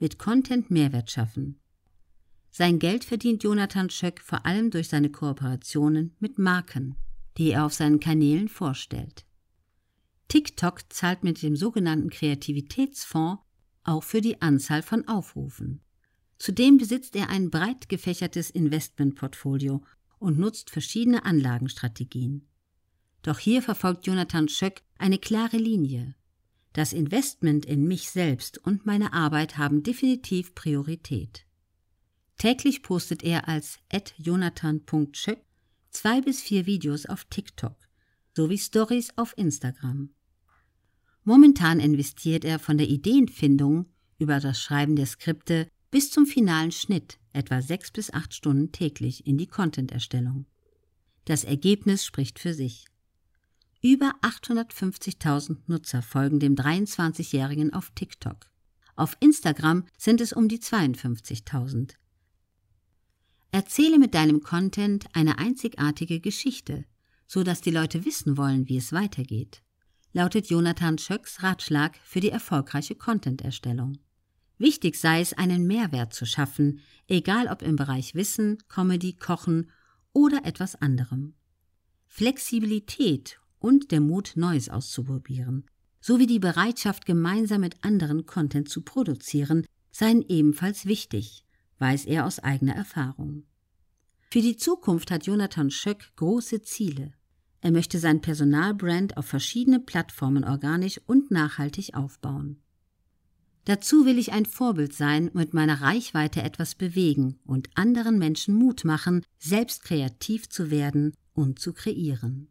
mit Content Mehrwert schaffen. Sein Geld verdient Jonathan Schöck vor allem durch seine Kooperationen mit Marken, die er auf seinen Kanälen vorstellt. TikTok zahlt mit dem sogenannten Kreativitätsfonds auch für die Anzahl von Aufrufen. Zudem besitzt er ein breit gefächertes Investmentportfolio und nutzt verschiedene Anlagenstrategien. Doch hier verfolgt Jonathan Schöck eine klare Linie. Das Investment in mich selbst und meine Arbeit haben definitiv Priorität. Täglich postet er als jonathan.schöck zwei bis vier Videos auf TikTok sowie Stories auf Instagram. Momentan investiert er von der Ideenfindung über das Schreiben der Skripte bis zum finalen Schnitt etwa sechs bis acht Stunden täglich in die Content-Erstellung. Das Ergebnis spricht für sich. Über 850.000 Nutzer folgen dem 23-Jährigen auf TikTok. Auf Instagram sind es um die 52.000. Erzähle mit deinem Content eine einzigartige Geschichte, so dass die Leute wissen wollen, wie es weitergeht, lautet Jonathan Schöcks Ratschlag für die erfolgreiche Content-Erstellung. Wichtig sei es, einen Mehrwert zu schaffen, egal ob im Bereich Wissen, Comedy, Kochen oder etwas anderem. Flexibilität und der Mut, Neues auszuprobieren, sowie die Bereitschaft, gemeinsam mit anderen Content zu produzieren, seien ebenfalls wichtig, weiß er aus eigener Erfahrung. Für die Zukunft hat Jonathan Schöck große Ziele. Er möchte sein Personalbrand auf verschiedene Plattformen organisch und nachhaltig aufbauen. Dazu will ich ein Vorbild sein und mit meiner Reichweite etwas bewegen und anderen Menschen Mut machen, selbst kreativ zu werden und zu kreieren.